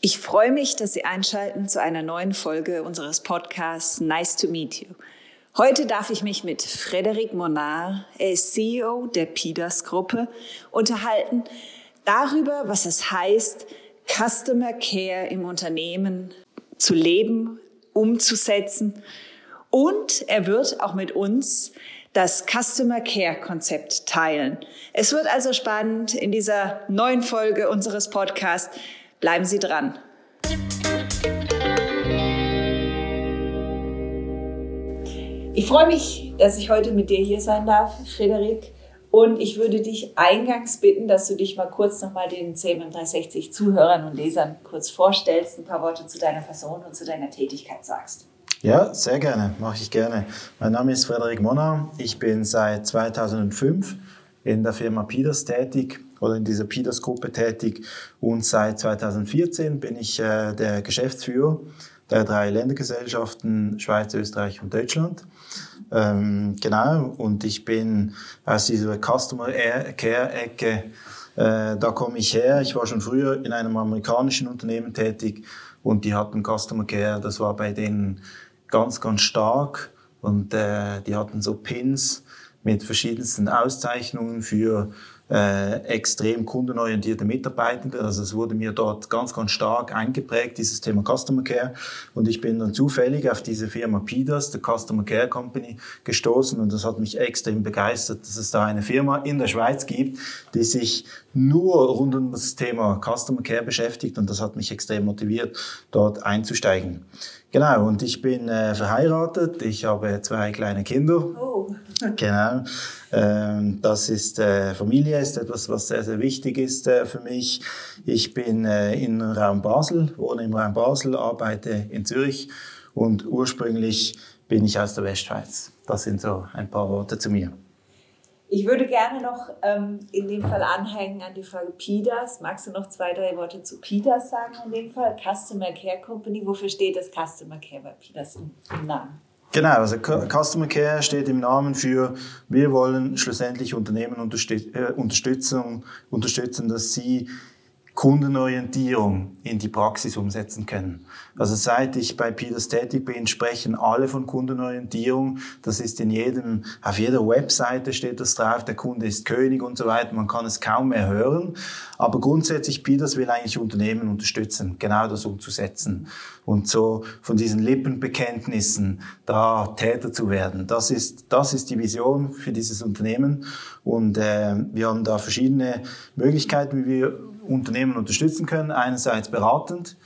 Ich freue mich, dass Sie einschalten zu einer neuen Folge unseres Podcasts Nice to Meet You. Heute darf ich mich mit Frederic Monard, er ist CEO der PIDAS Gruppe, unterhalten darüber, was es heißt, Customer Care im Unternehmen zu leben, umzusetzen. Und er wird auch mit uns das Customer Care Konzept teilen. Es wird also spannend in dieser neuen Folge unseres Podcasts. Bleiben Sie dran. Ich freue mich, dass ich heute mit dir hier sein darf, Frederik. Und ich würde dich eingangs bitten, dass du dich mal kurz nochmal den CMM 360 Zuhörern und Lesern kurz vorstellst, ein paar Worte zu deiner Person und zu deiner Tätigkeit sagst. Ja, sehr gerne, mache ich gerne. Mein Name ist Frederik Monner. Ich bin seit 2005 in der Firma Peters tätig oder in dieser Peters-Gruppe tätig und seit 2014 bin ich äh, der Geschäftsführer der drei Ländergesellschaften Schweiz, Österreich und Deutschland. Ähm, genau, und ich bin aus dieser Customer Care-Ecke, äh, da komme ich her. Ich war schon früher in einem amerikanischen Unternehmen tätig und die hatten Customer Care, das war bei denen ganz, ganz stark und äh, die hatten so Pins mit verschiedensten Auszeichnungen für äh, extrem kundenorientierte Mitarbeitende. Also es wurde mir dort ganz, ganz stark eingeprägt, dieses Thema Customer Care. Und ich bin dann zufällig auf diese Firma PIDAS, der Customer Care Company, gestoßen und das hat mich extrem begeistert, dass es da eine Firma in der Schweiz gibt, die sich nur rund um das Thema Customer Care beschäftigt und das hat mich extrem motiviert, dort einzusteigen. Genau, und ich bin äh, verheiratet, ich habe zwei kleine Kinder. Oh. Genau. Ähm, das ist, äh, Familie ist etwas, was sehr, sehr wichtig ist äh, für mich. Ich bin äh, im Raum Basel, wohne im Raum Basel, arbeite in Zürich und ursprünglich bin ich aus der Westschweiz. Das sind so ein paar Worte zu mir. Ich würde gerne noch ähm, in dem Fall anhängen an die Frage PIDAS. Magst du noch zwei, drei Worte zu PIDAS sagen in dem Fall? Customer Care Company. Wofür steht das Customer Care bei PIDAS im, im Namen? Genau, also Customer Care steht im Namen für, wir wollen schlussendlich Unternehmen äh, unterstützen, unterstützen, dass sie Kundenorientierung in die Praxis umsetzen können. Also seit ich bei Peters tätig bin, sprechen alle von Kundenorientierung. Das ist in jedem, auf jeder Webseite steht das drauf, der Kunde ist König und so weiter. Man kann es kaum mehr hören. Aber grundsätzlich, Peters will eigentlich Unternehmen unterstützen, genau das umzusetzen. Und so von diesen Lippenbekenntnissen da Täter zu werden. Das ist, das ist die Vision für dieses Unternehmen. Und äh, wir haben da verschiedene Möglichkeiten, wie wir Unternehmen unterstützen können. Einerseits beratend,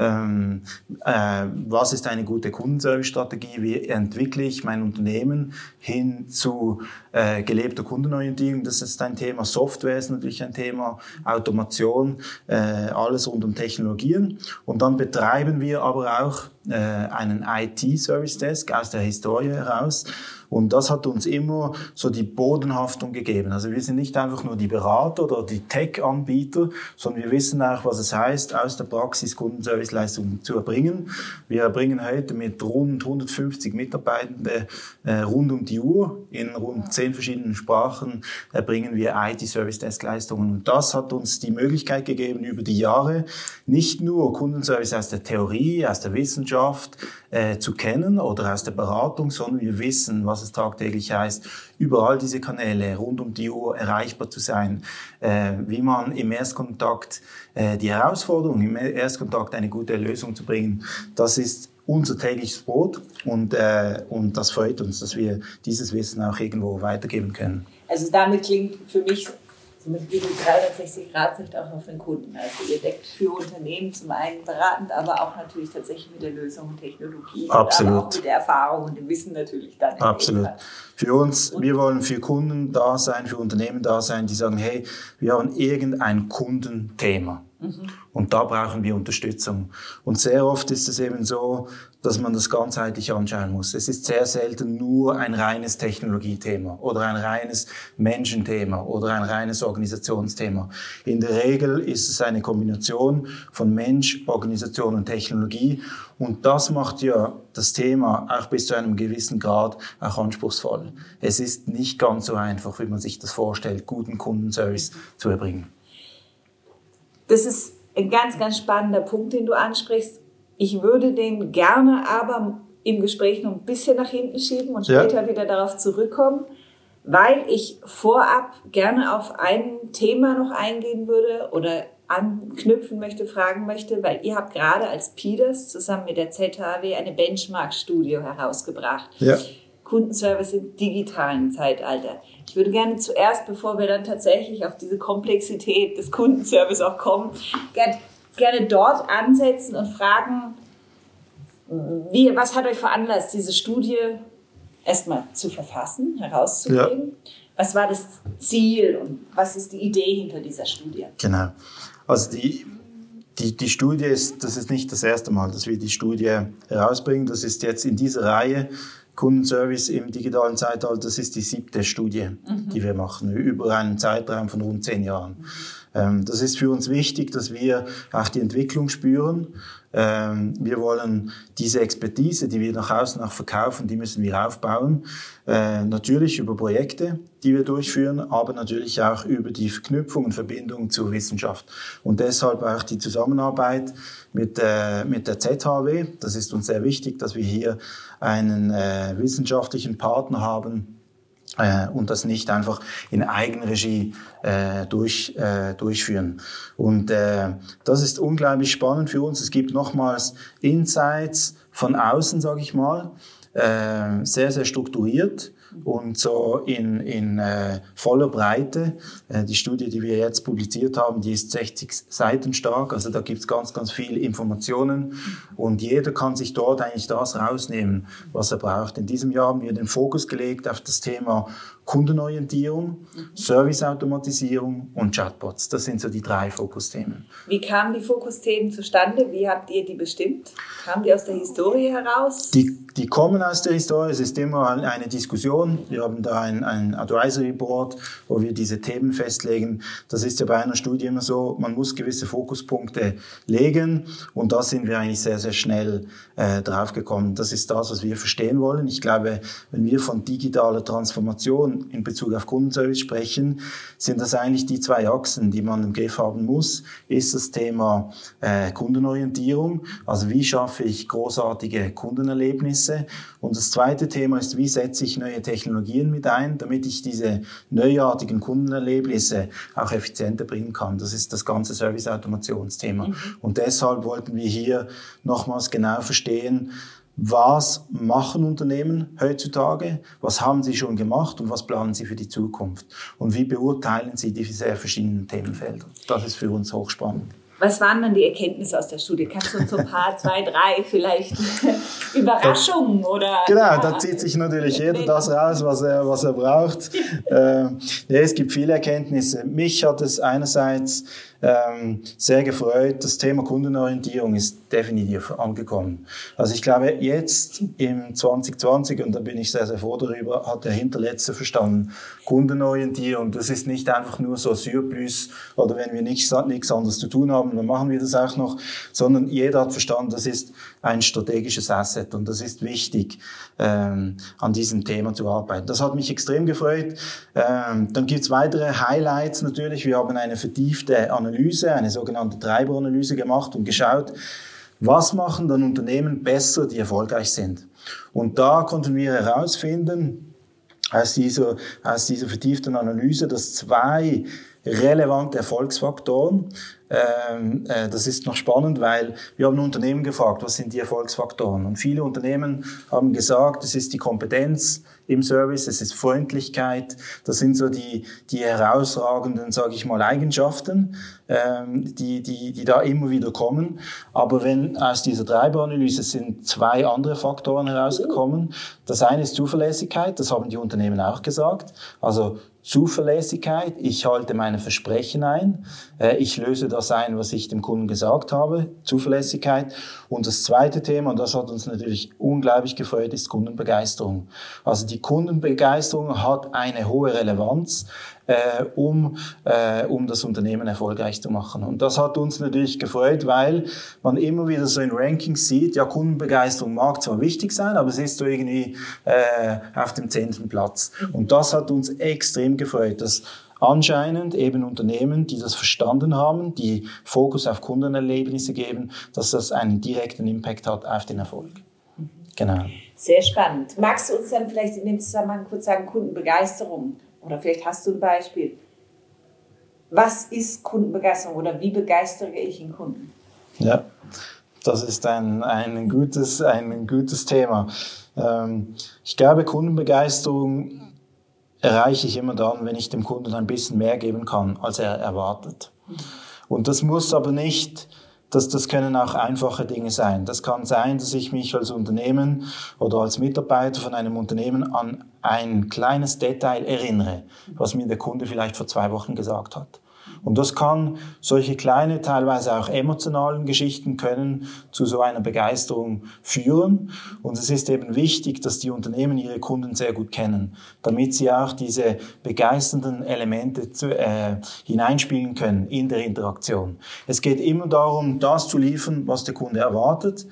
ähm, äh, was ist eine gute Kundenservice-Strategie? Wie entwickle ich mein Unternehmen hin zu äh, gelebter Kundenorientierung? Das ist ein Thema. Software ist natürlich ein Thema. Automation, äh, alles rund um Technologien. Und dann betreiben wir aber auch äh, einen IT-Service Desk aus der Historie heraus und das hat uns immer so die Bodenhaftung gegeben. Also wir sind nicht einfach nur die Berater oder die Tech-Anbieter, sondern wir wissen auch, was es heißt, aus der Praxis Kundenserviceleistungen zu erbringen. Wir erbringen heute mit rund 150 Mitarbeitenden äh, rund um die Uhr in rund zehn verschiedenen Sprachen erbringen wir IT-Service-Desk-Leistungen. Und das hat uns die Möglichkeit gegeben, über die Jahre nicht nur Kundenservice aus der Theorie, aus der Wissenschaft äh, zu kennen oder aus der Beratung, sondern wir wissen, was es tagtäglich heißt, überall diese Kanäle rund um die Uhr erreichbar zu sein, äh, wie man im Erstkontakt äh, die Herausforderung, im Erstkontakt eine gute Lösung zu bringen, das ist unser tägliches Brot und, äh, und das freut uns, dass wir dieses Wissen auch irgendwo weitergeben können. Also damit klingt für mich so mit wie 360 Grad Sicht auch auf den Kunden. Also ihr deckt für Unternehmen zum einen beratend, aber auch natürlich tatsächlich mit der Lösung und Technologie. Absolut. aber auch mit der Erfahrung und dem Wissen natürlich dann. Absolut. Für uns, wir wollen für Kunden da sein, für Unternehmen da sein, die sagen, hey, wir haben irgendein Kundenthema. Mhm. Und da brauchen wir Unterstützung. Und sehr oft ist es eben so, dass man das ganzheitlich anschauen muss. Es ist sehr selten nur ein reines Technologiethema oder ein reines Menschenthema oder ein reines Organisationsthema. In der Regel ist es eine Kombination von Mensch, Organisation und Technologie. Und das macht ja das Thema auch bis zu einem gewissen Grad auch anspruchsvoll. Es ist nicht ganz so einfach, wie man sich das vorstellt, guten Kundenservice zu erbringen. Das ist ein ganz, ganz spannender Punkt, den du ansprichst. Ich würde den gerne aber im Gespräch noch ein bisschen nach hinten schieben und später ja. wieder darauf zurückkommen, weil ich vorab gerne auf ein Thema noch eingehen würde oder anknüpfen möchte, fragen möchte, weil ihr habt gerade als PIDES zusammen mit der ZHW eine Benchmark-Studie herausgebracht. Ja. Kundenservice im digitalen Zeitalter. Ich würde gerne zuerst, bevor wir dann tatsächlich auf diese Komplexität des Kundenservice auch kommen, gerne, gerne dort ansetzen und fragen, wie, was hat euch veranlasst, diese Studie erstmal zu verfassen, herauszugeben? Ja. Was war das Ziel und was ist die Idee hinter dieser Studie? Genau. Also die, die, die Studie ist, das ist nicht das erste Mal, dass wir die Studie herausbringen. Das ist jetzt in dieser Reihe Kundenservice im digitalen Zeitalter, das ist die siebte Studie, mhm. die wir machen, über einen Zeitraum von rund zehn Jahren. Ähm, das ist für uns wichtig, dass wir auch die Entwicklung spüren. Ähm, wir wollen diese Expertise, die wir nach außen auch verkaufen, die müssen wir aufbauen. Äh, natürlich über Projekte, die wir durchführen, aber natürlich auch über die Verknüpfung und Verbindung zur Wissenschaft. Und deshalb auch die Zusammenarbeit mit, äh, mit der ZHW. Das ist uns sehr wichtig, dass wir hier einen äh, wissenschaftlichen Partner haben, äh, und das nicht einfach in Eigenregie äh, durch, äh, durchführen. Und äh, das ist unglaublich spannend für uns. Es gibt nochmals Insights von außen, sage ich mal, äh, sehr, sehr strukturiert und so in, in äh, voller Breite. Äh, die Studie, die wir jetzt publiziert haben, die ist 60 Seiten stark, also da gibt's ganz, ganz viele Informationen und jeder kann sich dort eigentlich das rausnehmen, was er braucht. In diesem Jahr haben wir den Fokus gelegt auf das Thema Kundenorientierung, Serviceautomatisierung und Chatbots. Das sind so die drei Fokusthemen. Wie kamen die Fokusthemen zustande? Wie habt ihr die bestimmt? Kamen die aus der Historie heraus? Die, die kommen aus der Historie. Es ist immer eine Diskussion. Wir haben da ein, ein Advisory Board, wo wir diese Themen festlegen. Das ist ja bei einer Studie immer so, man muss gewisse Fokuspunkte legen und da sind wir eigentlich sehr, sehr schnell äh, draufgekommen. Das ist das, was wir verstehen wollen. Ich glaube, wenn wir von digitaler Transformation in Bezug auf Kundenservice sprechen, sind das eigentlich die zwei Achsen, die man im Griff haben muss. Ist das Thema äh, Kundenorientierung, also wie schaffe ich großartige Kundenerlebnisse? Und das zweite Thema ist, wie setze ich neue Technologien mit ein, damit ich diese neuartigen Kundenerlebnisse auch effizienter bringen kann. Das ist das ganze Service-Automationsthema. Mhm. Und deshalb wollten wir hier nochmals genau verstehen, was machen Unternehmen heutzutage? Was haben sie schon gemacht und was planen sie für die Zukunft? Und wie beurteilen sie die sehr verschiedenen Themenfelder? Das ist für uns hochspannend. Was waren dann die Erkenntnisse aus der Studie? Kannst du uns so ein paar, zwei, drei vielleicht Überraschungen oder? Genau, da zieht sich natürlich jeder das raus, was er, was er braucht. äh, ja, es gibt viele Erkenntnisse. Mich hat es einerseits ähm, sehr gefreut. Das Thema Kundenorientierung ist definitiv angekommen. Also ich glaube, jetzt im 2020, und da bin ich sehr, sehr froh darüber, hat der Hinterletzte verstanden, Kundenorientierung, das ist nicht einfach nur so Surplus oder wenn wir nichts, nichts anderes zu tun haben, dann machen wir das auch noch, sondern jeder hat verstanden, das ist ein strategisches Asset und das ist wichtig, ähm, an diesem Thema zu arbeiten. Das hat mich extrem gefreut. Ähm, dann gibt's weitere Highlights natürlich. Wir haben eine vertiefte Analyse, eine sogenannte Treiberanalyse gemacht und geschaut, was machen dann Unternehmen besser, die erfolgreich sind. Und da konnten wir herausfinden, aus dieser, aus dieser vertieften Analyse, dass zwei relevante Erfolgsfaktoren ähm, äh, das ist noch spannend, weil wir haben Unternehmen gefragt, was sind die Erfolgsfaktoren? Und viele Unternehmen haben gesagt, es ist die Kompetenz im Service, es ist Freundlichkeit, das sind so die, die herausragenden, sage ich mal, Eigenschaften, ähm, die, die, die da immer wieder kommen. Aber wenn aus dieser Treiberanalyse sind zwei andere Faktoren herausgekommen. Das eine ist Zuverlässigkeit, das haben die Unternehmen auch gesagt. Also Zuverlässigkeit, ich halte meine Versprechen ein, äh, ich löse das ein, was ich dem Kunden gesagt habe, Zuverlässigkeit. Und das zweite Thema, und das hat uns natürlich unglaublich gefreut, ist Kundenbegeisterung. Also die Kundenbegeisterung hat eine hohe Relevanz äh, um, äh, um das Unternehmen erfolgreich zu machen. Und das hat uns natürlich gefreut, weil man immer wieder so in Rankings sieht, ja, Kundenbegeisterung mag zwar wichtig sein, aber es ist so irgendwie äh, auf dem zehnten Platz. Und das hat uns extrem gefreut, dass anscheinend eben Unternehmen, die das verstanden haben, die Fokus auf Kundenerlebnisse geben, dass das einen direkten Impact hat auf den Erfolg. Genau. Sehr spannend. Magst du uns dann vielleicht in dem Zusammenhang kurz sagen, Kundenbegeisterung? Oder vielleicht hast du ein Beispiel. Was ist Kundenbegeisterung oder wie begeistere ich einen Kunden? Ja, das ist ein, ein, gutes, ein gutes Thema. Ähm, ich glaube, Kundenbegeisterung erreiche ich immer dann, wenn ich dem Kunden ein bisschen mehr geben kann, als er erwartet. Und das muss aber nicht, das, das können auch einfache Dinge sein. Das kann sein, dass ich mich als Unternehmen oder als Mitarbeiter von einem Unternehmen an ein kleines Detail erinnere, was mir der Kunde vielleicht vor zwei Wochen gesagt hat. Und das kann, solche kleine, teilweise auch emotionalen Geschichten können zu so einer Begeisterung führen. Und es ist eben wichtig, dass die Unternehmen ihre Kunden sehr gut kennen, damit sie auch diese begeisternden Elemente zu, äh, hineinspielen können in der Interaktion. Es geht immer darum, das zu liefern, was der Kunde erwartet.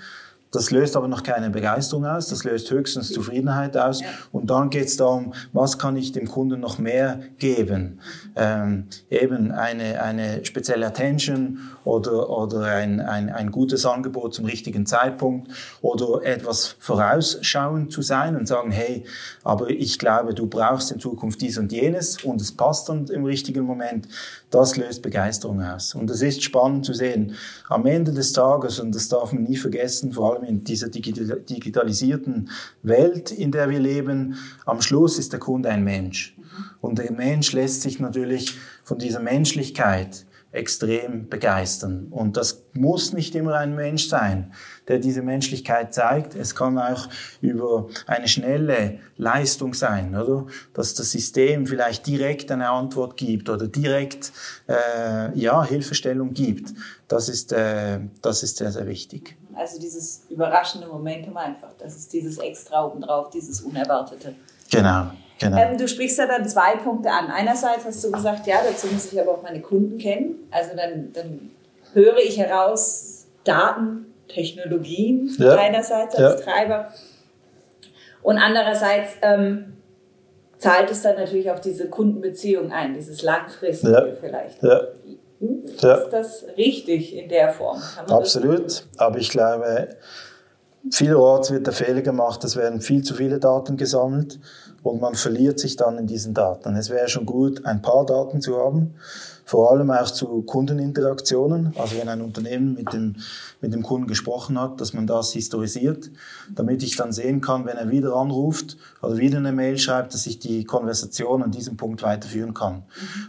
Das löst aber noch keine Begeisterung aus, das löst höchstens Zufriedenheit aus. Und dann geht es darum, was kann ich dem Kunden noch mehr geben? Ähm, eben eine, eine spezielle Attention oder, oder ein, ein, ein gutes Angebot zum richtigen Zeitpunkt oder etwas vorausschauend zu sein und sagen, hey, aber ich glaube, du brauchst in Zukunft dies und jenes und es passt dann im richtigen Moment. Das löst Begeisterung aus. Und es ist spannend zu sehen. Am Ende des Tages, und das darf man nie vergessen, vor allem in dieser digitalisierten Welt, in der wir leben, am Schluss ist der Kunde ein Mensch. Und der Mensch lässt sich natürlich von dieser Menschlichkeit extrem begeistern. Und das muss nicht immer ein Mensch sein, der diese Menschlichkeit zeigt. Es kann auch über eine schnelle Leistung sein, oder? Dass das System vielleicht direkt eine Antwort gibt oder direkt äh, ja Hilfestellung gibt. Das ist äh, das ist sehr sehr wichtig. Also dieses überraschende Momentum einfach. Das ist dieses Extra obendrauf, dieses Unerwartete. Genau. Genau. Ähm, du sprichst ja dann zwei Punkte an. Einerseits hast du gesagt, ja, dazu muss ich aber auch meine Kunden kennen. Also dann, dann höre ich heraus Daten, Technologien ja. einerseits als ja. Treiber. Und andererseits ähm, zahlt es dann natürlich auf diese Kundenbeziehung ein, dieses langfristige ja. vielleicht. Ja. Hm? Ist das richtig in der Form? Absolut. Aber ich glaube, vielerorts wird der Fehler gemacht, es werden viel zu viele Daten gesammelt und man verliert sich dann in diesen Daten. Es wäre schon gut, ein paar Daten zu haben, vor allem auch zu Kundeninteraktionen, also wenn ein Unternehmen mit dem, mit dem Kunden gesprochen hat, dass man das historisiert, damit ich dann sehen kann, wenn er wieder anruft oder wieder eine Mail schreibt, dass ich die Konversation an diesem Punkt weiterführen kann.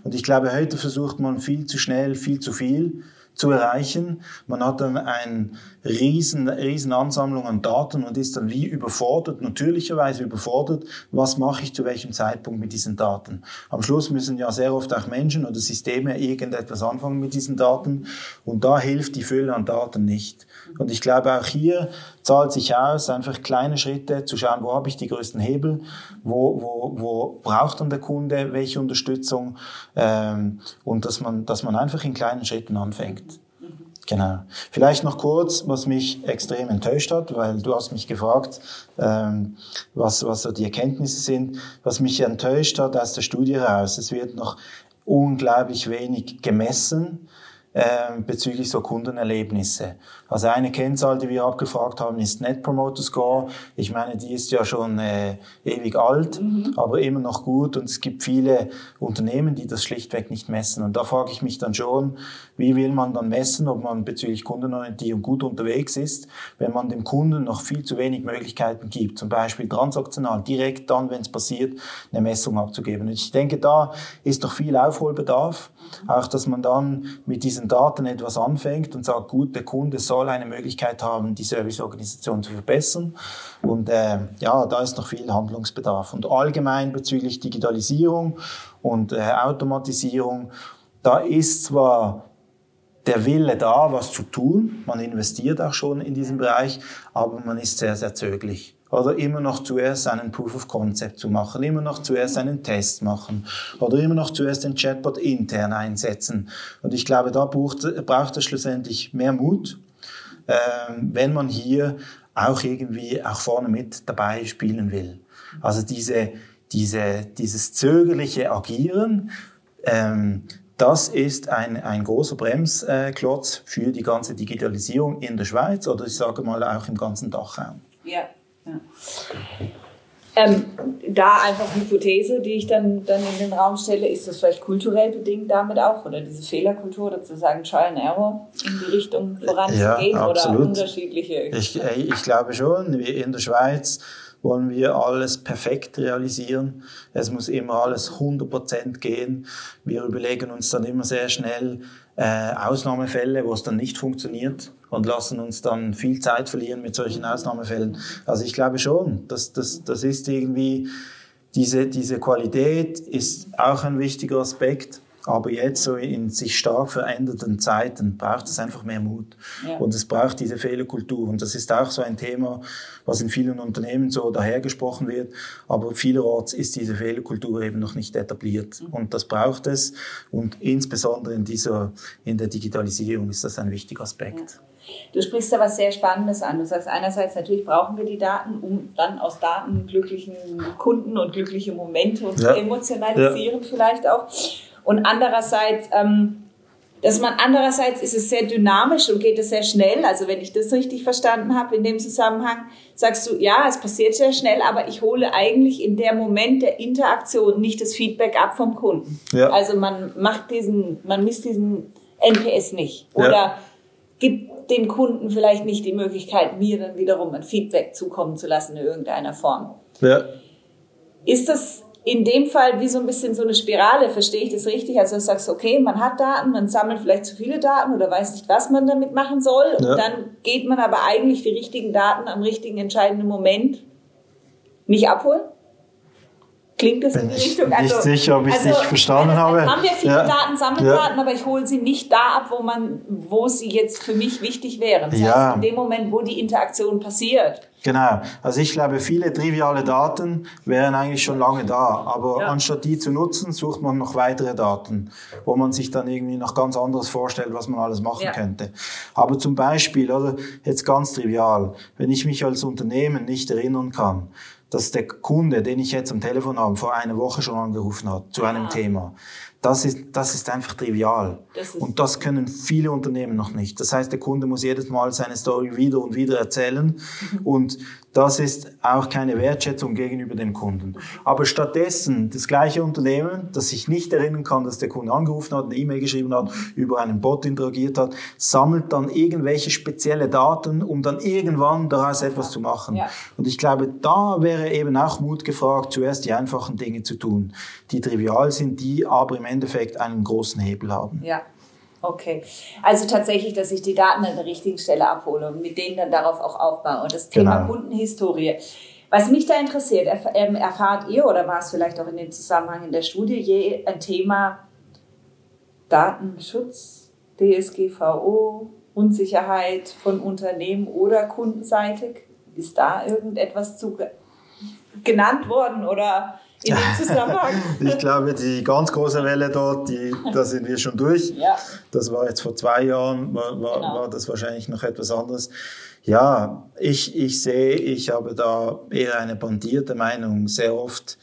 Und ich glaube, heute versucht man viel zu schnell, viel zu viel zu erreichen. Man hat dann eine riesen, riesen Ansammlung an Daten und ist dann wie überfordert, natürlicherweise überfordert, was mache ich zu welchem Zeitpunkt mit diesen Daten. Am Schluss müssen ja sehr oft auch Menschen oder Systeme irgendetwas anfangen mit diesen Daten und da hilft die Fülle an Daten nicht. Und ich glaube, auch hier zahlt sich aus, einfach kleine Schritte zu schauen, wo habe ich die größten Hebel, wo, wo, wo braucht dann der Kunde welche Unterstützung ähm, und dass man, dass man einfach in kleinen Schritten anfängt. Genau. Vielleicht noch kurz, was mich extrem enttäuscht hat, weil du hast mich gefragt, ähm, was, was so die Erkenntnisse sind. Was mich enttäuscht hat aus der Studie heraus, es wird noch unglaublich wenig gemessen äh, bezüglich so Kundenerlebnisse. Also eine Kennzahl, die wir abgefragt haben, ist Net Promoter Score. Ich meine, die ist ja schon äh, ewig alt, mhm. aber immer noch gut und es gibt viele Unternehmen, die das schlichtweg nicht messen. Und da frage ich mich dann schon, wie will man dann messen, ob man bezüglich Kundenorientierung gut unterwegs ist, wenn man dem Kunden noch viel zu wenig Möglichkeiten gibt, zum Beispiel transaktional, direkt dann, wenn es passiert, eine Messung abzugeben. Und ich denke, da ist noch viel Aufholbedarf, auch dass man dann mit diesen Daten etwas anfängt und sagt, gut, der Kunde soll eine Möglichkeit haben, die Serviceorganisation zu verbessern. Und äh, ja, da ist noch viel Handlungsbedarf. Und allgemein bezüglich Digitalisierung und äh, Automatisierung, da ist zwar der Wille da, was zu tun. Man investiert auch schon in diesem Bereich, aber man ist sehr, sehr zögerlich. Oder immer noch zuerst einen Proof of Concept zu machen, immer noch zuerst einen Test machen oder immer noch zuerst den Chatbot intern einsetzen. Und ich glaube, da braucht, braucht es schlussendlich mehr Mut ähm, wenn man hier auch irgendwie auch vorne mit dabei spielen will. Also diese, diese, dieses zögerliche Agieren, ähm, das ist ein, ein großer Bremsklotz für die ganze Digitalisierung in der Schweiz oder ich sage mal auch im ganzen Dachraum. Ja, ja. Ähm, da einfach Hypothese, die ich dann, dann in den Raum stelle, ist das vielleicht kulturell bedingt damit auch oder diese Fehlerkultur oder zu sagen Trial and Error in die Richtung voranzugehen ja, oder unterschiedliche? Ich, ich glaube schon, in der Schweiz wollen wir alles perfekt realisieren. Es muss immer alles 100% gehen. Wir überlegen uns dann immer sehr schnell äh, Ausnahmefälle, wo es dann nicht funktioniert und lassen uns dann viel Zeit verlieren mit solchen Ausnahmefällen. Also ich glaube schon, dass das, das ist irgendwie, diese, diese Qualität ist auch ein wichtiger Aspekt. Aber jetzt so in sich stark veränderten Zeiten braucht es einfach mehr Mut. Ja. Und es braucht diese Fehlerkultur. Und das ist auch so ein Thema, was in vielen Unternehmen so dahergesprochen wird. Aber vielerorts ist diese Fehlerkultur eben noch nicht etabliert. Mhm. Und das braucht es. Und insbesondere in dieser, in der Digitalisierung ist das ein wichtiger Aspekt. Ja. Du sprichst da was sehr Spannendes an. Du sagst einerseits, natürlich brauchen wir die Daten, um dann aus Daten glücklichen Kunden und glückliche Momente und ja. zu emotionalisieren ja. vielleicht auch. Und andererseits, ähm, dass man andererseits ist es sehr dynamisch und geht es sehr schnell. Also wenn ich das richtig verstanden habe in dem Zusammenhang, sagst du, ja, es passiert sehr schnell, aber ich hole eigentlich in der Moment der Interaktion nicht das Feedback ab vom Kunden. Ja. Also man macht diesen, man misst diesen NPS nicht oder ja. gibt dem Kunden vielleicht nicht die Möglichkeit, mir dann wiederum ein Feedback zukommen zu lassen in irgendeiner Form. Ja. Ist das in dem Fall wie so ein bisschen so eine Spirale, verstehe ich das richtig? Also du sagst, okay, man hat Daten, man sammelt vielleicht zu viele Daten oder weiß nicht, was man damit machen soll. Und ja. dann geht man aber eigentlich die richtigen Daten am richtigen entscheidenden Moment nicht abholen? Klingt das Bin in die Richtung? Also, nicht sicher, ob ich es also, nicht verstanden habe. Haben wir viele ja. Daten, Sammeldaten, ja. aber ich hole sie nicht da ab, wo man, wo sie jetzt für mich wichtig wären. Das ja. heißt, in dem Moment, wo die Interaktion passiert. Genau. Also ich glaube, viele triviale Daten wären eigentlich schon lange da. Aber ja. anstatt die zu nutzen, sucht man noch weitere Daten, wo man sich dann irgendwie noch ganz anderes vorstellt, was man alles machen ja. könnte. Aber zum Beispiel, oder jetzt ganz trivial, wenn ich mich als Unternehmen nicht erinnern kann, dass der Kunde, den ich jetzt am Telefon habe, vor einer Woche schon angerufen hat zu einem ah. Thema. Das ist, das ist einfach trivial. Das und das können viele Unternehmen noch nicht. Das heißt, der Kunde muss jedes Mal seine Story wieder und wieder erzählen. Mhm. Und das ist auch keine Wertschätzung gegenüber dem Kunden. Aber stattdessen das gleiche Unternehmen, das sich nicht erinnern kann, dass der Kunde angerufen hat, eine E-Mail geschrieben hat, über einen Bot interagiert hat, sammelt dann irgendwelche spezielle Daten, um dann irgendwann daraus etwas zu machen. Ja. Und ich glaube, da wäre eben auch Mut gefragt, zuerst die einfachen Dinge zu tun, die trivial sind, die aber im Endeffekt einen großen Hebel haben. Ja. Okay. Also tatsächlich, dass ich die Daten an der richtigen Stelle abhole und mit denen dann darauf auch aufbaue. Und das Thema genau. Kundenhistorie. Was mich da interessiert, ähm, erfahrt ihr oder war es vielleicht auch in dem Zusammenhang in der Studie je ein Thema Datenschutz, DSGVO, Unsicherheit von Unternehmen oder kundenseitig? Ist da irgendetwas zu genannt worden oder in dem Zusammenhang? ich glaube, die ganz große Welle dort, die, da sind wir schon durch. Ja. Das war jetzt vor zwei Jahren, war, war, genau. war das wahrscheinlich noch etwas anderes. Ja, ich, ich sehe, ich habe da eher eine bandierte Meinung. Sehr oft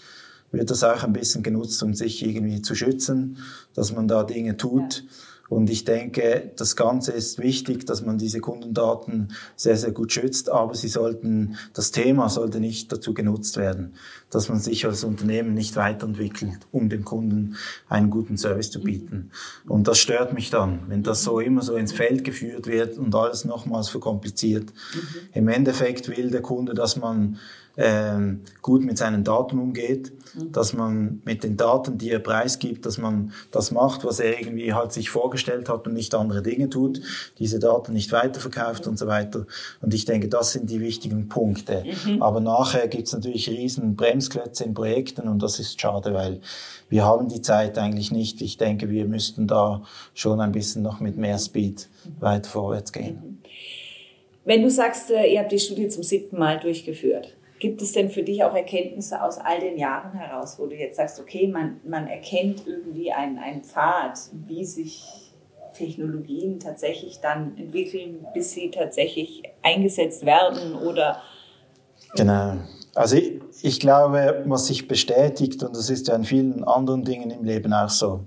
wird das auch ein bisschen genutzt, um sich irgendwie zu schützen, dass man da Dinge tut. Ja und ich denke, das Ganze ist wichtig, dass man diese Kundendaten sehr, sehr gut schützt, aber sie sollten, das Thema sollte nicht dazu genutzt werden, dass man sich als Unternehmen nicht weiterentwickelt, um dem Kunden einen guten Service zu bieten. Und das stört mich dann, wenn das so immer so ins Feld geführt wird und alles nochmals verkompliziert. Mhm. Im Endeffekt will der Kunde, dass man ähm, gut mit seinen Daten umgeht, mhm. dass man mit den Daten, die er preisgibt, dass man das macht, was er irgendwie halt sich vorgestellt hat und nicht andere Dinge tut, diese Daten nicht weiterverkauft und so weiter. Und ich denke, das sind die wichtigen Punkte. Mhm. Aber nachher gibt es natürlich riesen Bremsklötze in Projekten und das ist schade, weil wir haben die Zeit eigentlich nicht. Ich denke, wir müssten da schon ein bisschen noch mit mehr Speed weit vorwärts gehen. Mhm. Wenn du sagst, äh, ihr habt die Studie zum siebten Mal durchgeführt, Gibt es denn für dich auch Erkenntnisse aus all den Jahren heraus, wo du jetzt sagst, okay, man, man erkennt irgendwie einen, einen Pfad, wie sich Technologien tatsächlich dann entwickeln, bis sie tatsächlich eingesetzt werden oder? Genau. Also ich, ich glaube, was sich bestätigt, und das ist ja in vielen anderen Dingen im Leben auch so,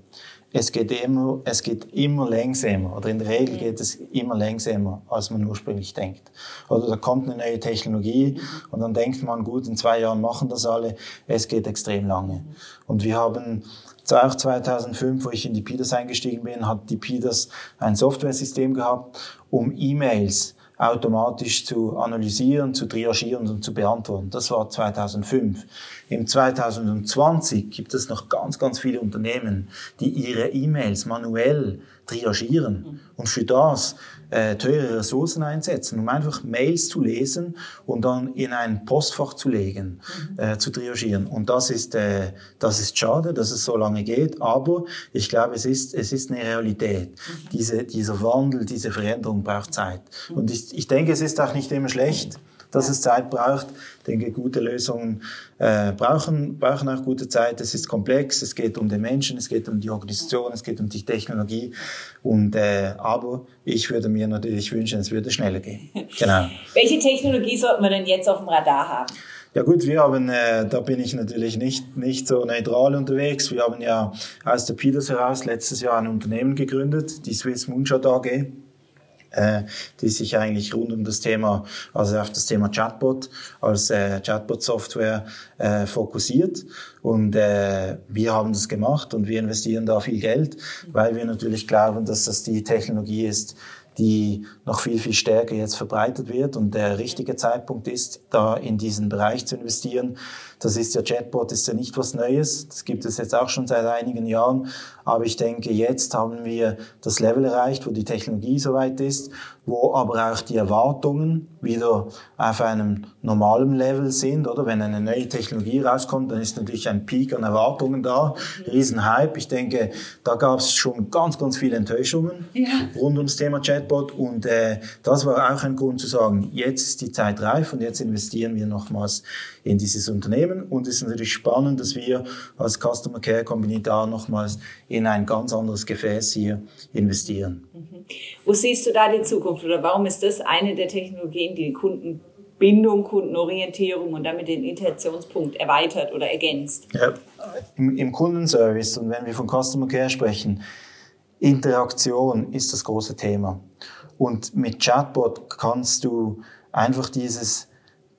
es geht immer, es geht immer längsamer, oder in der Regel geht es immer längsamer, als man ursprünglich denkt. Oder da kommt eine neue Technologie und dann denkt man, gut, in zwei Jahren machen das alle. Es geht extrem lange. Und wir haben auch 2005, wo ich in die PIDAS eingestiegen bin, hat die PIDAS ein Softwaresystem gehabt, um E-Mails automatisch zu analysieren, zu triagieren und zu beantworten. Das war 2005. Im 2020 gibt es noch ganz, ganz viele Unternehmen, die ihre E-Mails manuell triagieren und für das äh, teure Ressourcen einsetzen, um einfach Mails zu lesen und dann in ein Postfach zu legen, äh, zu triagieren. Und das ist, äh, das ist schade, dass es so lange geht, aber ich glaube, es ist, es ist eine Realität. Diese, dieser Wandel, diese Veränderung braucht Zeit. Und ich, ich denke, es ist auch nicht immer schlecht, dass es Zeit braucht. Ich denke, gute Lösungen äh, brauchen, brauchen auch gute Zeit. Es ist komplex, es geht um den Menschen, es geht um die Organisation, es geht um die Technologie. Und, äh, aber ich würde mir natürlich wünschen, es würde schneller gehen. Genau. Welche Technologie sollten wir denn jetzt auf dem Radar haben? Ja gut, wir haben, äh, da bin ich natürlich nicht, nicht so neutral unterwegs. Wir haben ja aus der Peters heraus letztes Jahr ein Unternehmen gegründet, die Swiss Moonshot AG äh, die sich eigentlich rund um das Thema, also auf das Thema Chatbot als äh, Chatbot-Software äh, fokussiert. Und äh, wir haben das gemacht und wir investieren da viel Geld, weil wir natürlich glauben, dass das die Technologie ist, die noch viel, viel stärker jetzt verbreitet wird und der richtige Zeitpunkt ist, da in diesen Bereich zu investieren. Das ist ja Chatbot, ist ja nicht was Neues. Das gibt es jetzt auch schon seit einigen Jahren. Aber ich denke, jetzt haben wir das Level erreicht, wo die Technologie soweit ist, wo aber auch die Erwartungen wieder auf einem normalen Level sind, oder? Wenn eine neue Technologie rauskommt, dann ist natürlich ein Peak an Erwartungen da, Riesenhype. Ich denke, da gab es schon ganz, ganz viele Enttäuschungen ja. rund ums Thema Chatbot und äh, das war auch ein Grund zu sagen, jetzt ist die Zeit reif und jetzt investieren wir nochmals in dieses Unternehmen und es ist natürlich spannend, dass wir als Customer Care Company da nochmals in ein ganz anderes Gefäß hier investieren. Mhm. Wo siehst du da die Zukunft oder warum ist das eine der Technologien, die Kundenbindung, Kundenorientierung und damit den Integrationspunkt erweitert oder ergänzt? Ja, im, im Kundenservice und wenn wir von Customer Care sprechen, Interaktion ist das große Thema. Und mit Chatbot kannst du einfach dieses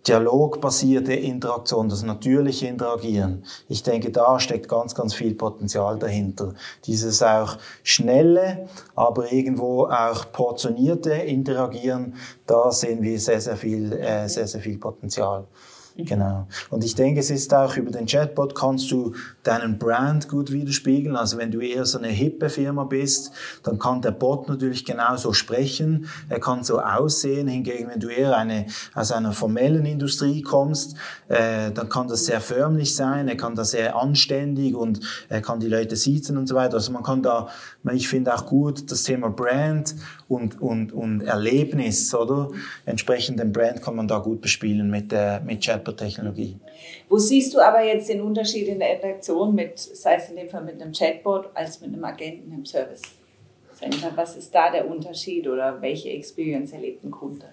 dialogbasierte Interaktion, das natürliche Interagieren. Ich denke, da steckt ganz, ganz viel Potenzial dahinter. Dieses auch schnelle, aber irgendwo auch portionierte Interagieren, da sehen wir sehr, sehr viel, äh, sehr, sehr viel Potenzial. Genau. Und ich denke, es ist auch über den Chatbot kannst du deinen Brand gut widerspiegeln. Also wenn du eher so eine hippe Firma bist, dann kann der Bot natürlich genauso sprechen. Er kann so aussehen. Hingegen, wenn du eher eine, aus einer formellen Industrie kommst, äh, dann kann das sehr förmlich sein. Er kann da sehr anständig und er kann die Leute sitzen und so weiter. Also man kann da, ich finde auch gut das Thema Brand und, und, und Erlebnis, oder? Entsprechend den Brand kann man da gut bespielen mit der, mit Chatbot. Technologie. Wo siehst du aber jetzt den Unterschied in der Interaktion mit, sei es in dem Fall mit einem Chatbot, als mit einem Agenten im Service Center? Was ist da der Unterschied oder welche Experience erlebt ein Kunde?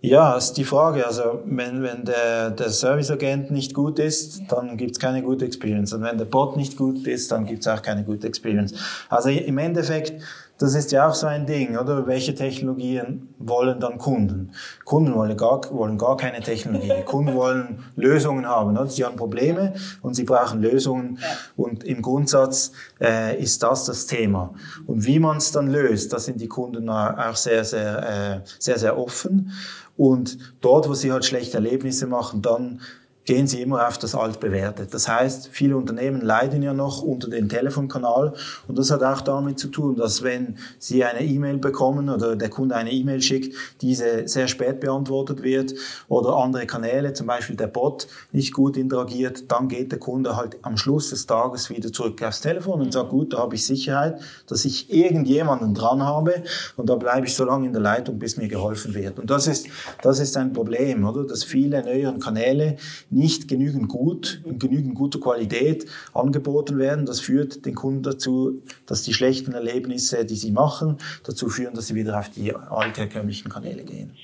Ja, ist die Frage. Also wenn, wenn der, der Serviceagent nicht gut ist, dann gibt es keine gute Experience. Und wenn der Bot nicht gut ist, dann gibt es auch keine gute Experience. Also im Endeffekt das ist ja auch so ein Ding, oder? Welche Technologien wollen dann Kunden? Kunden wollen gar, wollen gar keine Technologie. Kunden wollen Lösungen haben, oder? Sie haben Probleme und sie brauchen Lösungen. Und im Grundsatz äh, ist das das Thema. Und wie man es dann löst, da sind die Kunden auch sehr, sehr, äh, sehr, sehr offen. Und dort, wo sie halt schlechte Erlebnisse machen, dann gehen sie immer auf das altbewährte. Das heißt, viele Unternehmen leiden ja noch unter dem Telefonkanal und das hat auch damit zu tun, dass wenn sie eine E-Mail bekommen oder der Kunde eine E-Mail schickt, diese sehr spät beantwortet wird oder andere Kanäle, zum Beispiel der Bot, nicht gut interagiert, dann geht der Kunde halt am Schluss des Tages wieder zurück aufs Telefon und sagt, gut, da habe ich Sicherheit, dass ich irgendjemanden dran habe und da bleibe ich so lange in der Leitung, bis mir geholfen wird. Und das ist, das ist ein Problem, oder? Dass viele neueren Kanäle nicht genügend gut, in genügend guter Qualität angeboten werden. Das führt den Kunden dazu, dass die schlechten Erlebnisse, die sie machen, dazu führen, dass sie wieder auf die altherkömmlichen Kanäle gehen.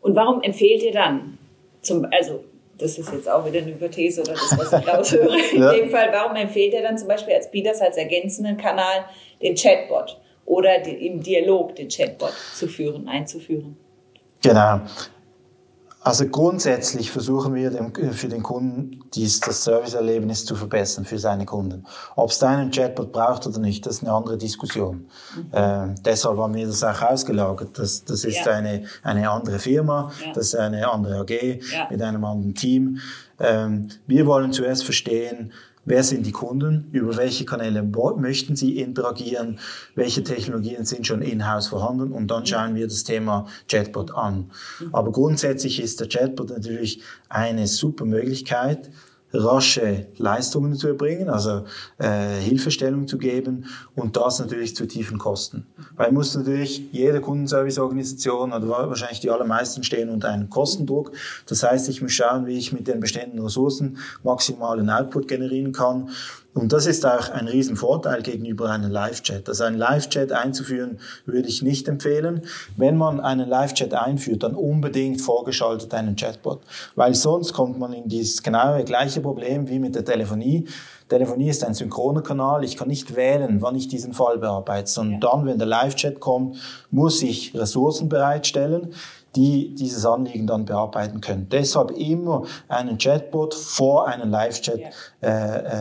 Und warum empfehlt ihr dann, zum, also das ist jetzt auch wieder eine Hypothese oder das, was ich raushöre. ja. In dem Fall, warum empfiehlt er dann zum Beispiel als Bieders als ergänzenden Kanal den Chatbot oder die, im Dialog den Chatbot zu führen, einzuführen? Genau. Also grundsätzlich versuchen wir dem, für den Kunden dies, das Serviceerlebnis zu verbessern für seine Kunden. Ob es da einen Chatbot braucht oder nicht, das ist eine andere Diskussion. Mhm. Äh, deshalb haben wir das auch ausgelagert. Das, das ist ja. eine, eine andere Firma, ja. das ist eine andere AG ja. mit einem anderen Team. Ähm, wir wollen zuerst verstehen, Wer sind die Kunden? Über welche Kanäle möchten sie interagieren? Welche Technologien sind schon in-house vorhanden? Und dann schauen wir das Thema Chatbot an. Aber grundsätzlich ist der Chatbot natürlich eine super Möglichkeit, rasche Leistungen zu erbringen, also äh, Hilfestellung zu geben und das natürlich zu tiefen Kosten. Weil muss natürlich jede Kundenserviceorganisation oder wahrscheinlich die allermeisten stehen unter einem Kostendruck. Das heißt, ich muss schauen, wie ich mit den bestehenden Ressourcen maximalen Output generieren kann und das ist auch ein Riesenvorteil gegenüber einem Live-Chat. Also einen Live-Chat einzuführen würde ich nicht empfehlen. Wenn man einen Live-Chat einführt, dann unbedingt vorgeschaltet einen Chatbot. Weil sonst kommt man in dieses genaue gleiche Problem wie mit der Telefonie. Telefonie ist ein synchroner Kanal. Ich kann nicht wählen, wann ich diesen Fall bearbeite, sondern ja. dann, wenn der Live-Chat kommt, muss ich Ressourcen bereitstellen die dieses Anliegen dann bearbeiten können. Deshalb immer einen Chatbot vor einen Live-Chat äh,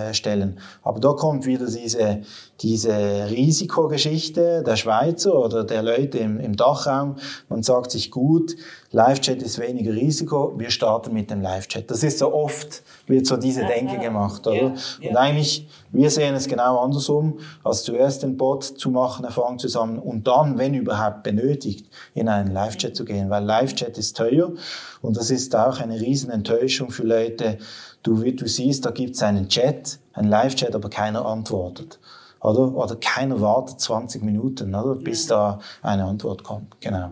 äh, stellen. Aber da kommt wieder diese, diese Risikogeschichte der Schweizer oder der Leute im, im Dachraum. Man sagt sich gut, Live-Chat ist weniger Risiko, wir starten mit dem Live-Chat. Das ist so oft, wird so diese Denke gemacht, oder? Ja, ja. Und eigentlich, wir sehen es genau andersrum, als zuerst den Bot zu machen, Erfahrung zu sammeln und dann, wenn überhaupt benötigt, in einen Live-Chat zu gehen, weil Live-Chat ist teuer und das ist auch eine riesen Enttäuschung für Leute. Du, du siehst, da gibt's einen Chat, einen Live-Chat, aber keiner antwortet. Oder, oder keiner wartet 20 Minuten, oder, bis da eine Antwort kommt. Genau.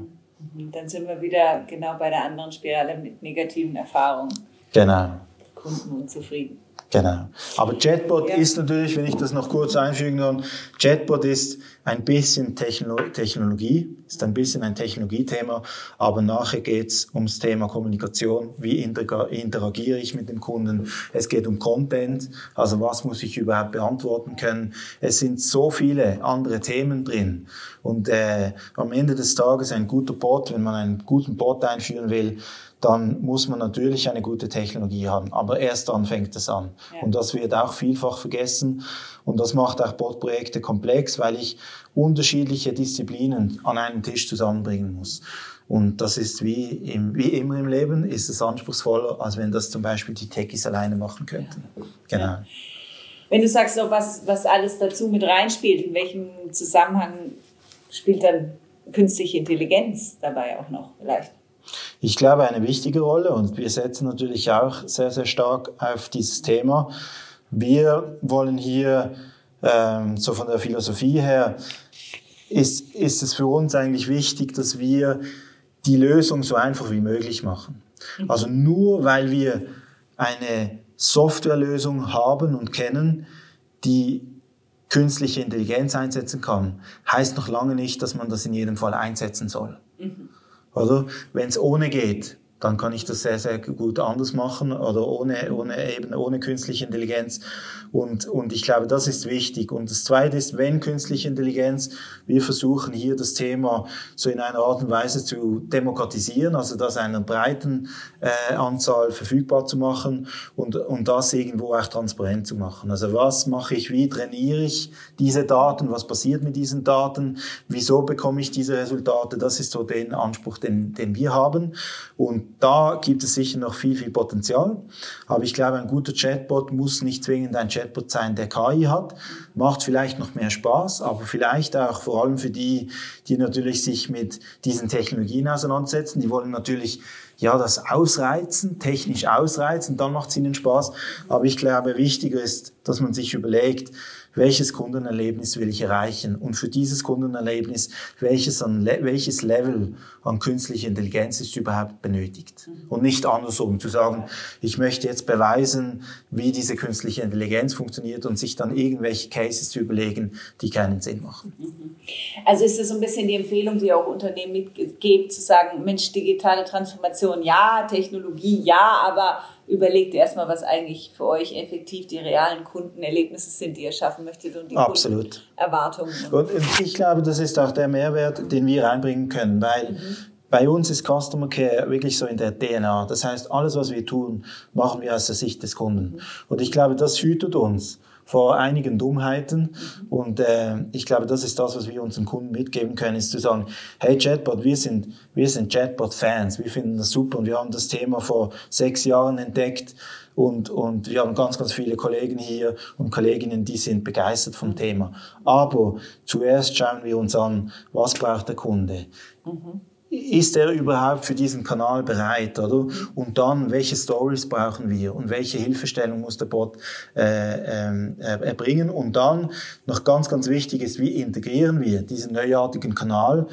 Mhm, dann sind wir wieder genau bei der anderen Spirale mit negativen Erfahrungen. Genau. Kunden unzufrieden. Genau. Aber Chatbot ja. ist natürlich, wenn ich das noch kurz einfügen kann, Chatbot ist ein bisschen Techno Technologie, ist ein bisschen ein Technologiethema, aber nachher geht's ums Thema Kommunikation, wie interagiere ich mit dem Kunden. Es geht um Content, also was muss ich überhaupt beantworten können. Es sind so viele andere Themen drin. Und äh, am Ende des Tages ein guter Bot, wenn man einen guten Bot einführen will, dann muss man natürlich eine gute Technologie haben. Aber erst dann fängt es an. Ja. Und das wird auch vielfach vergessen. Und das macht auch Botprojekte komplex, weil ich unterschiedliche Disziplinen an einen Tisch zusammenbringen muss. Und das ist wie, im, wie immer im Leben, ist es anspruchsvoller, als wenn das zum Beispiel die Techies alleine machen könnten. Genau. Wenn du sagst, so was, was alles dazu mit reinspielt, in welchem Zusammenhang spielt dann künstliche Intelligenz dabei auch noch vielleicht? Ich glaube, eine wichtige Rolle und wir setzen natürlich auch sehr, sehr stark auf dieses Thema. Wir wollen hier, ähm, so von der Philosophie her, ist, ist es für uns eigentlich wichtig, dass wir die Lösung so einfach wie möglich machen. Also nur weil wir eine Softwarelösung haben und kennen, die künstliche Intelligenz einsetzen kann, heißt noch lange nicht, dass man das in jedem Fall einsetzen soll. Mhm. Oder? Wenn es ohne geht, dann kann ich das sehr, sehr gut anders machen oder ohne, ohne eben, ohne künstliche Intelligenz. Und, und ich glaube, das ist wichtig. Und das Zweite ist, wenn künstliche Intelligenz, wir versuchen hier das Thema so in einer Art und Weise zu demokratisieren, also das einer breiten äh, Anzahl verfügbar zu machen und, und das irgendwo auch transparent zu machen. Also was mache ich, wie trainiere ich diese Daten, was passiert mit diesen Daten, wieso bekomme ich diese Resultate, das ist so den Anspruch, den, den wir haben. Und da gibt es sicher noch viel, viel Potenzial. Aber ich glaube, ein guter Chatbot muss nicht zwingend ein Chatbot sein, der KI hat. Macht vielleicht noch mehr Spaß, aber vielleicht auch vor allem für die, die natürlich sich mit diesen Technologien auseinandersetzen. Die wollen natürlich ja, das ausreizen, technisch ausreizen, dann macht es ihnen Spaß. Aber ich glaube, wichtiger ist, dass man sich überlegt, welches Kundenerlebnis will ich erreichen und für dieses Kundenerlebnis, welches, an, welches Level an künstlicher Intelligenz ist überhaupt benötigt. Und nicht andersrum, zu sagen, ich möchte jetzt beweisen, wie diese künstliche Intelligenz funktioniert und sich dann irgendwelche Cases zu überlegen, die keinen Sinn machen. Also ist das so ein bisschen die Empfehlung, die auch Unternehmen mitgebt, zu sagen, Mensch, digitale Transformation, ja, Technologie, ja, aber überlegt erstmal, was eigentlich für euch effektiv die realen Kundenerlebnisse sind, die ihr schaffen möchtet und die Absolut. Erwartungen. Und ich glaube, das ist auch der Mehrwert, den wir einbringen können, weil mhm. bei uns ist Customer Care wirklich so in der DNA. Das heißt, alles, was wir tun, machen wir aus der Sicht des Kunden. Mhm. Und ich glaube, das hütet uns vor einigen Dummheiten. Und äh, ich glaube, das ist das, was wir unseren Kunden mitgeben können, ist zu sagen, hey Chatbot, wir sind, wir sind Chatbot-Fans, wir finden das super und wir haben das Thema vor sechs Jahren entdeckt und, und wir haben ganz, ganz viele Kollegen hier und Kolleginnen, die sind begeistert vom Thema. Aber zuerst schauen wir uns an, was braucht der Kunde? Mhm ist er überhaupt für diesen Kanal bereit, oder? Und dann, welche Stories brauchen wir und welche Hilfestellung muss der Bot äh, äh, erbringen? Und dann, noch ganz, ganz wichtig ist, wie integrieren wir diesen neuartigen Kanal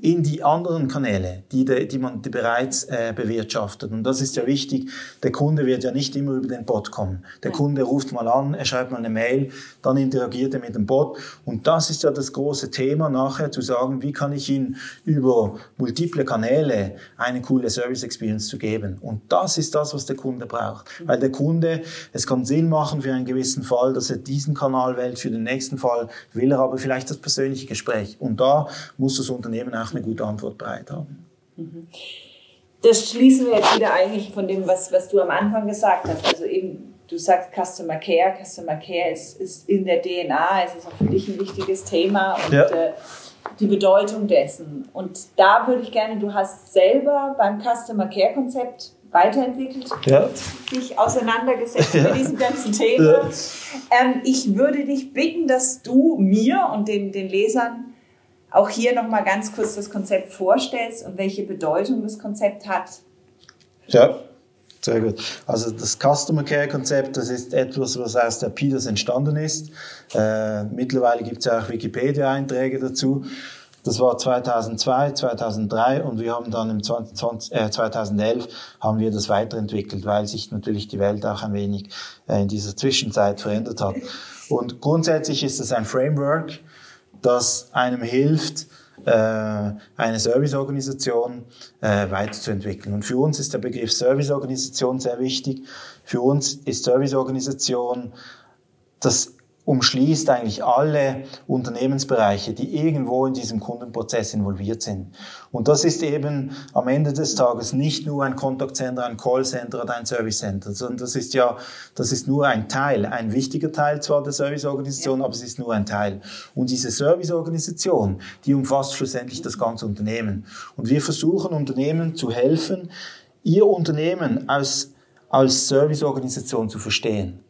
in die anderen Kanäle, die, de, die man bereits äh, bewirtschaftet. Und das ist ja wichtig. Der Kunde wird ja nicht immer über den Bot kommen. Der. Kunde ruft mal an, er schreibt mal eine Mail, dann interagiert er mit dem Bot. Und das ist ja das große Thema nachher, zu sagen, wie kann ich ihn über multiple Kanäle eine coole Service Experience zu geben. Und das ist das, was der Kunde braucht. Mhm. Weil der Kunde, es kann Sinn machen für einen gewissen Fall, dass er diesen Kanal wählt, für den nächsten Fall will er aber vielleicht das persönliche Gespräch. Und da muss das Unternehmen auch eine gute Antwort bereit haben. Das schließen wir jetzt wieder eigentlich von dem, was, was du am Anfang gesagt hast. Also eben, du sagst Customer Care. Customer Care ist, ist in der DNA, es ist auch für dich ein wichtiges Thema und ja. äh, die Bedeutung dessen. Und da würde ich gerne, du hast selber beim Customer Care Konzept weiterentwickelt ja. dich auseinandergesetzt ja. mit diesem ganzen Thema. Ja. Ähm, ich würde dich bitten, dass du mir und den, den Lesern auch hier nochmal ganz kurz das Konzept vorstellst und welche Bedeutung das Konzept hat. Ja, sehr gut. Also das Customer Care Konzept, das ist etwas, was aus der PIDAS entstanden ist. Äh, mittlerweile gibt es ja auch Wikipedia-Einträge dazu. Das war 2002, 2003 und wir haben dann im 20, äh, 2011 haben wir das weiterentwickelt, weil sich natürlich die Welt auch ein wenig äh, in dieser Zwischenzeit verändert hat. Und grundsätzlich ist es ein Framework, das einem hilft, äh, eine Serviceorganisation äh, weiterzuentwickeln. Und für uns ist der Begriff Serviceorganisation sehr wichtig. Für uns ist Serviceorganisation das umschließt eigentlich alle Unternehmensbereiche, die irgendwo in diesem Kundenprozess involviert sind. Und das ist eben am Ende des Tages nicht nur ein Kontaktcenter, ein Callcenter oder ein Servicecenter, sondern das ist ja, das ist nur ein Teil, ein wichtiger Teil zwar der Serviceorganisation, ja. aber es ist nur ein Teil. Und diese Serviceorganisation, die umfasst schlussendlich das ganze Unternehmen. Und wir versuchen Unternehmen zu helfen, ihr Unternehmen als, als Serviceorganisation zu verstehen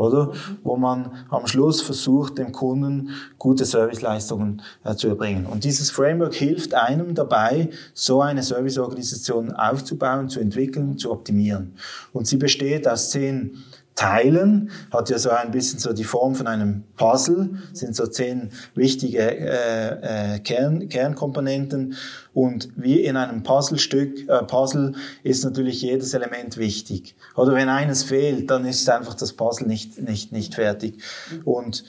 oder? Wo man am Schluss versucht, dem Kunden gute Serviceleistungen äh, zu erbringen. Und dieses Framework hilft einem dabei, so eine Serviceorganisation aufzubauen, zu entwickeln, zu optimieren. Und sie besteht aus zehn Teilen, hat ja so ein bisschen so die Form von einem Puzzle, sind so zehn wichtige äh, äh, Kern, Kernkomponenten und wie in einem Puzzlestück, äh, Puzzle ist natürlich jedes Element wichtig. Oder wenn eines fehlt, dann ist einfach das Puzzle nicht, nicht, nicht fertig. Und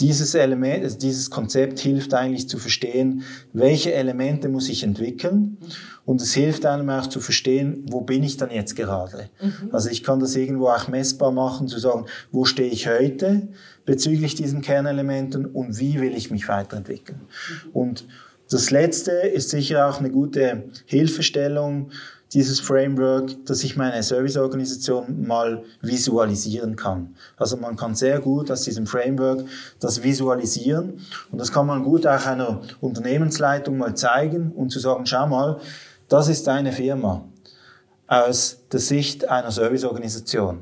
dieses Element, also dieses Konzept hilft eigentlich zu verstehen, welche Elemente muss ich entwickeln. Und es hilft einem auch zu verstehen, wo bin ich dann jetzt gerade. Mhm. Also ich kann das irgendwo auch messbar machen, zu sagen, wo stehe ich heute bezüglich diesen Kernelementen und wie will ich mich weiterentwickeln. Mhm. Und das Letzte ist sicher auch eine gute Hilfestellung, dieses Framework, dass ich meine Serviceorganisation mal visualisieren kann. Also man kann sehr gut aus diesem Framework das visualisieren und das kann man gut auch einer Unternehmensleitung mal zeigen und zu sagen, schau mal, das ist deine Firma aus der Sicht einer Serviceorganisation.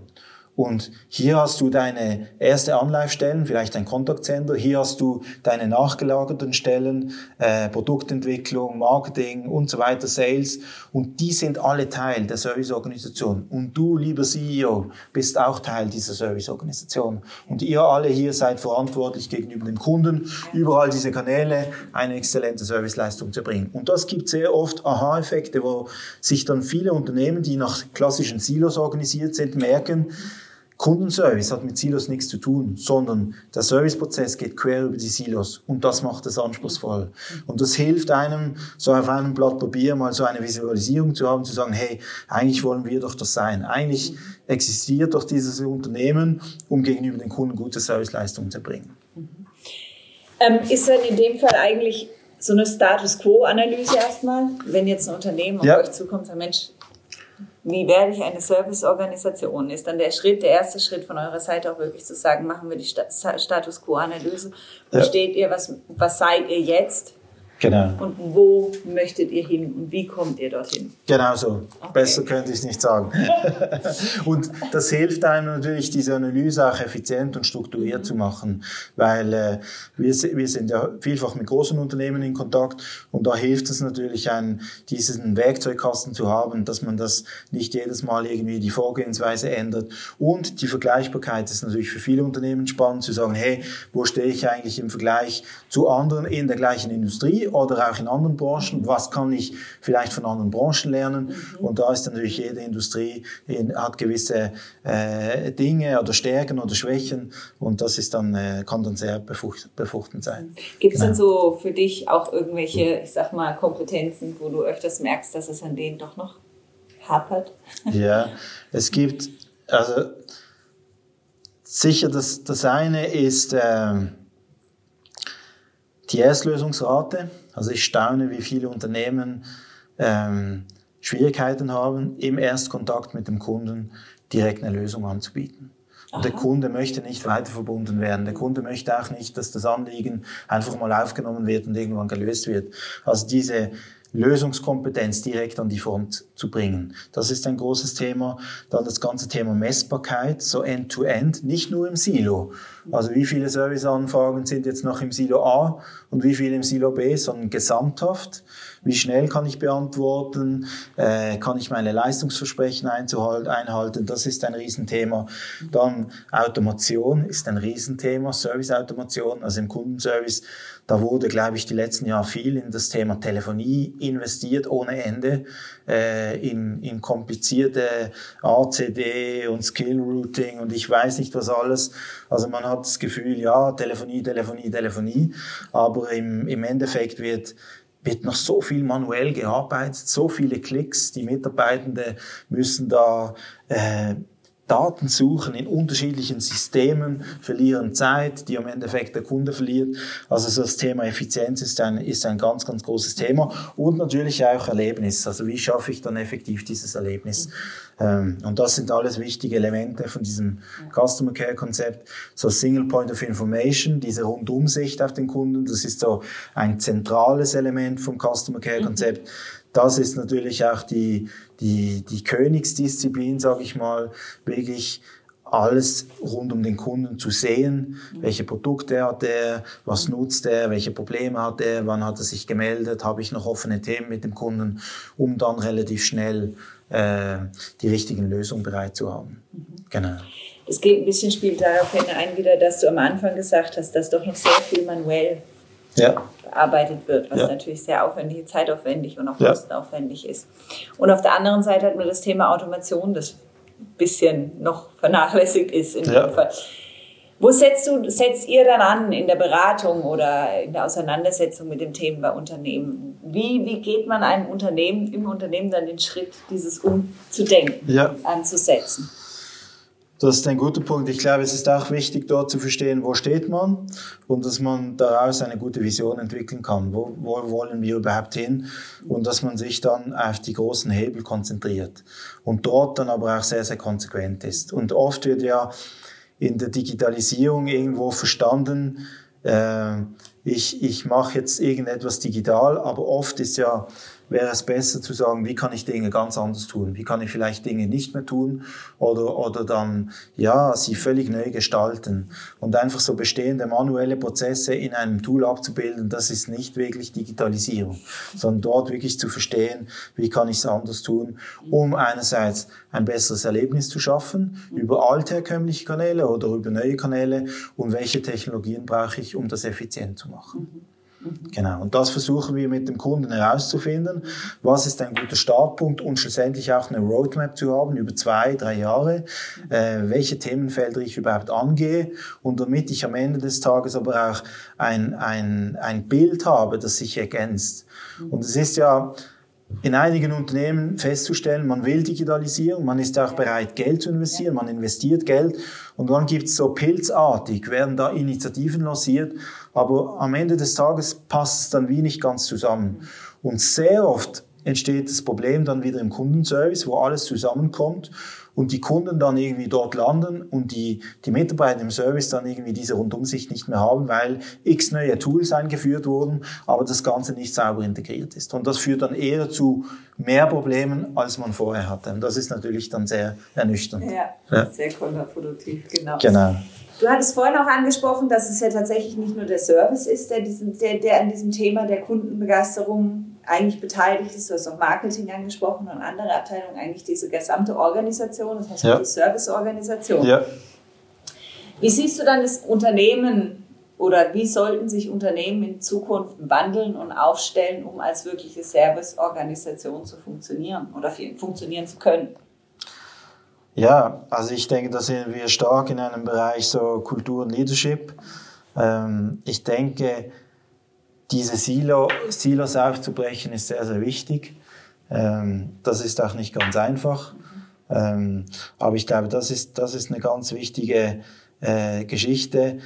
Und hier hast du deine erste Anlaufstellen, vielleicht ein Kontaktcenter. Hier hast du deine nachgelagerten Stellen, äh, Produktentwicklung, Marketing und so weiter, Sales. Und die sind alle Teil der Serviceorganisation. Und du, lieber CEO, bist auch Teil dieser Serviceorganisation. Und ihr alle hier seid verantwortlich gegenüber dem Kunden, überall diese Kanäle eine exzellente Serviceleistung zu bringen. Und das gibt sehr oft Aha-Effekte, wo sich dann viele Unternehmen, die nach klassischen Silos organisiert sind, merken, Kundenservice hat mit Silos nichts zu tun, sondern der Serviceprozess geht quer über die Silos und das macht es anspruchsvoll. Und das hilft einem, so auf einem Blatt Papier mal so eine Visualisierung zu haben, zu sagen, hey, eigentlich wollen wir doch das sein. Eigentlich existiert doch dieses Unternehmen, um gegenüber den Kunden gute Serviceleistungen zu bringen. Ähm, ist dann in dem Fall eigentlich so eine Status Quo-Analyse erstmal, wenn jetzt ein Unternehmen auf ja. euch zukommt, sagt, Mensch, wie werde ich eine Serviceorganisation? Ist dann der Schritt, der erste Schritt von eurer Seite auch wirklich zu sagen, machen wir die Status Quo-Analyse. Wo ja. steht ihr, was, was seid ihr jetzt? Genau. Und wo möchtet ihr hin und wie kommt ihr dorthin? Genau so. Okay. Besser könnte ich es nicht sagen. und das hilft einem natürlich, diese Analyse auch effizient und strukturiert mhm. zu machen, weil äh, wir, wir sind ja vielfach mit großen Unternehmen in Kontakt und da hilft es natürlich, einen, diesen Werkzeugkasten zu haben, dass man das nicht jedes Mal irgendwie die Vorgehensweise ändert. Und die Vergleichbarkeit ist natürlich für viele Unternehmen spannend, zu sagen, hey, wo stehe ich eigentlich im Vergleich zu anderen in der gleichen Industrie? Oder auch in anderen Branchen. Was kann ich vielleicht von anderen Branchen lernen? Mhm. Und da ist natürlich jede Industrie in, hat gewisse äh, Dinge oder Stärken oder Schwächen und das ist dann äh, kann dann sehr befrucht, befruchtend sein. Gibt es genau. denn so für dich auch irgendwelche, ich sag mal, Kompetenzen, wo du öfters merkst, dass es an denen doch noch hapert? Ja, es gibt also sicher das das eine ist äh, die Erstlösungsrate, also ich staune, wie viele Unternehmen ähm, Schwierigkeiten haben, im Erstkontakt mit dem Kunden direkt eine Lösung anzubieten. Und der Kunde möchte nicht weiter verbunden werden. Der Kunde möchte auch nicht, dass das Anliegen einfach mal aufgenommen wird und irgendwann gelöst wird. Also diese Lösungskompetenz direkt an die Front zu bringen. Das ist ein großes Thema. Dann das ganze Thema Messbarkeit, so end-to-end, -End, nicht nur im Silo. Also wie viele Serviceanfragen sind jetzt noch im Silo A und wie viele im Silo B, sondern gesamthaft. Wie schnell kann ich beantworten? Äh, kann ich meine Leistungsversprechen einhalten? Das ist ein Riesenthema. Dann Automation ist ein Riesenthema, Serviceautomation, also im Kundenservice da wurde, glaube ich, die letzten Jahre viel in das Thema Telefonie investiert ohne Ende, äh, in, in komplizierte ACD und Skill Routing und ich weiß nicht was alles. Also man hat das Gefühl, ja, Telefonie, Telefonie, Telefonie, aber im, im Endeffekt wird wird noch so viel manuell gearbeitet, so viele Klicks. Die Mitarbeitenden müssen da äh, Daten suchen in unterschiedlichen Systemen, verlieren Zeit, die am Endeffekt der Kunde verliert. Also das Thema Effizienz ist ein, ist ein ganz, ganz großes Thema und natürlich auch Erlebnis. Also wie schaffe ich dann effektiv dieses Erlebnis? Ähm, und das sind alles wichtige Elemente von diesem Customer Care Konzept. So Single Point of Information, diese Rundumsicht auf den Kunden, das ist so ein zentrales Element vom Customer Care Konzept. Mhm das ist natürlich auch die, die, die Königsdisziplin, sage ich mal, wirklich alles rund um den Kunden zu sehen. Welche Produkte hat er, was nutzt er, welche Probleme hat er, wann hat er sich gemeldet, habe ich noch offene Themen mit dem Kunden, um dann relativ schnell äh, die richtigen Lösungen bereit zu haben. Genau. Es geht ein bisschen spielt darauf ein wieder, dass du am Anfang gesagt hast, dass doch noch sehr viel manuell ja. Bearbeitet wird, was ja. natürlich sehr aufwendig, zeitaufwendig und auch ja. kostenaufwendig ist. Und auf der anderen Seite hat man das Thema Automation, das ein bisschen noch vernachlässigt ist in dem Fall. Wo setzt, du, setzt ihr dann an in der Beratung oder in der Auseinandersetzung mit den Themen bei Unternehmen? Wie, wie geht man einem Unternehmen, im Unternehmen dann den Schritt, dieses Umzudenken ja. anzusetzen? Das ist ein guter Punkt. Ich glaube, es ist auch wichtig, dort zu verstehen, wo steht man und dass man daraus eine gute Vision entwickeln kann. Wo, wo wollen wir überhaupt hin? Und dass man sich dann auf die großen Hebel konzentriert und dort dann aber auch sehr, sehr konsequent ist. Und oft wird ja in der Digitalisierung irgendwo verstanden, äh, ich, ich mache jetzt irgendetwas digital, aber oft ist ja wäre es besser zu sagen, wie kann ich Dinge ganz anders tun? Wie kann ich vielleicht Dinge nicht mehr tun oder, oder dann, ja, sie völlig neu gestalten? Und einfach so bestehende manuelle Prozesse in einem Tool abzubilden, das ist nicht wirklich Digitalisierung, sondern dort wirklich zu verstehen, wie kann ich es anders tun, um einerseits ein besseres Erlebnis zu schaffen über altherkömmliche Kanäle oder über neue Kanäle und welche Technologien brauche ich, um das effizient zu machen. Genau. Und das versuchen wir mit dem Kunden herauszufinden. Was ist ein guter Startpunkt und schlussendlich auch eine Roadmap zu haben über zwei, drei Jahre, äh, welche Themenfelder ich überhaupt angehe und damit ich am Ende des Tages aber auch ein, ein, ein Bild habe, das sich ergänzt. Und es ist ja, in einigen Unternehmen festzustellen, man will Digitalisierung, man ist auch bereit, Geld zu investieren, man investiert Geld und dann gibt's so pilzartig, werden da Initiativen lanciert, aber am Ende des Tages passt es dann wie nicht ganz zusammen. Und sehr oft entsteht das Problem dann wieder im Kundenservice, wo alles zusammenkommt und die Kunden dann irgendwie dort landen und die, die Mitarbeiter im Service dann irgendwie diese Rundumsicht nicht mehr haben, weil x neue Tools eingeführt wurden, aber das Ganze nicht sauber integriert ist. Und das führt dann eher zu mehr Problemen, als man vorher hatte. Und das ist natürlich dann sehr ernüchternd. Ja, ja. sehr kontraproduktiv, genau. Genau. Du hattest vorhin auch angesprochen, dass es ja tatsächlich nicht nur der Service ist, der, diesen, der, der an diesem Thema der Kundenbegeisterung eigentlich beteiligt ist. Du hast auch Marketing angesprochen und andere Abteilungen, eigentlich diese gesamte Organisation, das heißt ja. die Serviceorganisation. Ja. Wie siehst du dann das Unternehmen oder wie sollten sich Unternehmen in Zukunft wandeln und aufstellen, um als wirkliche Serviceorganisation zu funktionieren oder funktionieren zu können? Ja, also ich denke, da sind wir stark in einem Bereich so Kultur und Leadership. Ähm, ich denke, diese Silo, Silos aufzubrechen ist sehr, sehr wichtig. Ähm, das ist auch nicht ganz einfach. Ähm, aber ich glaube, das ist, das ist eine ganz wichtige äh, Geschichte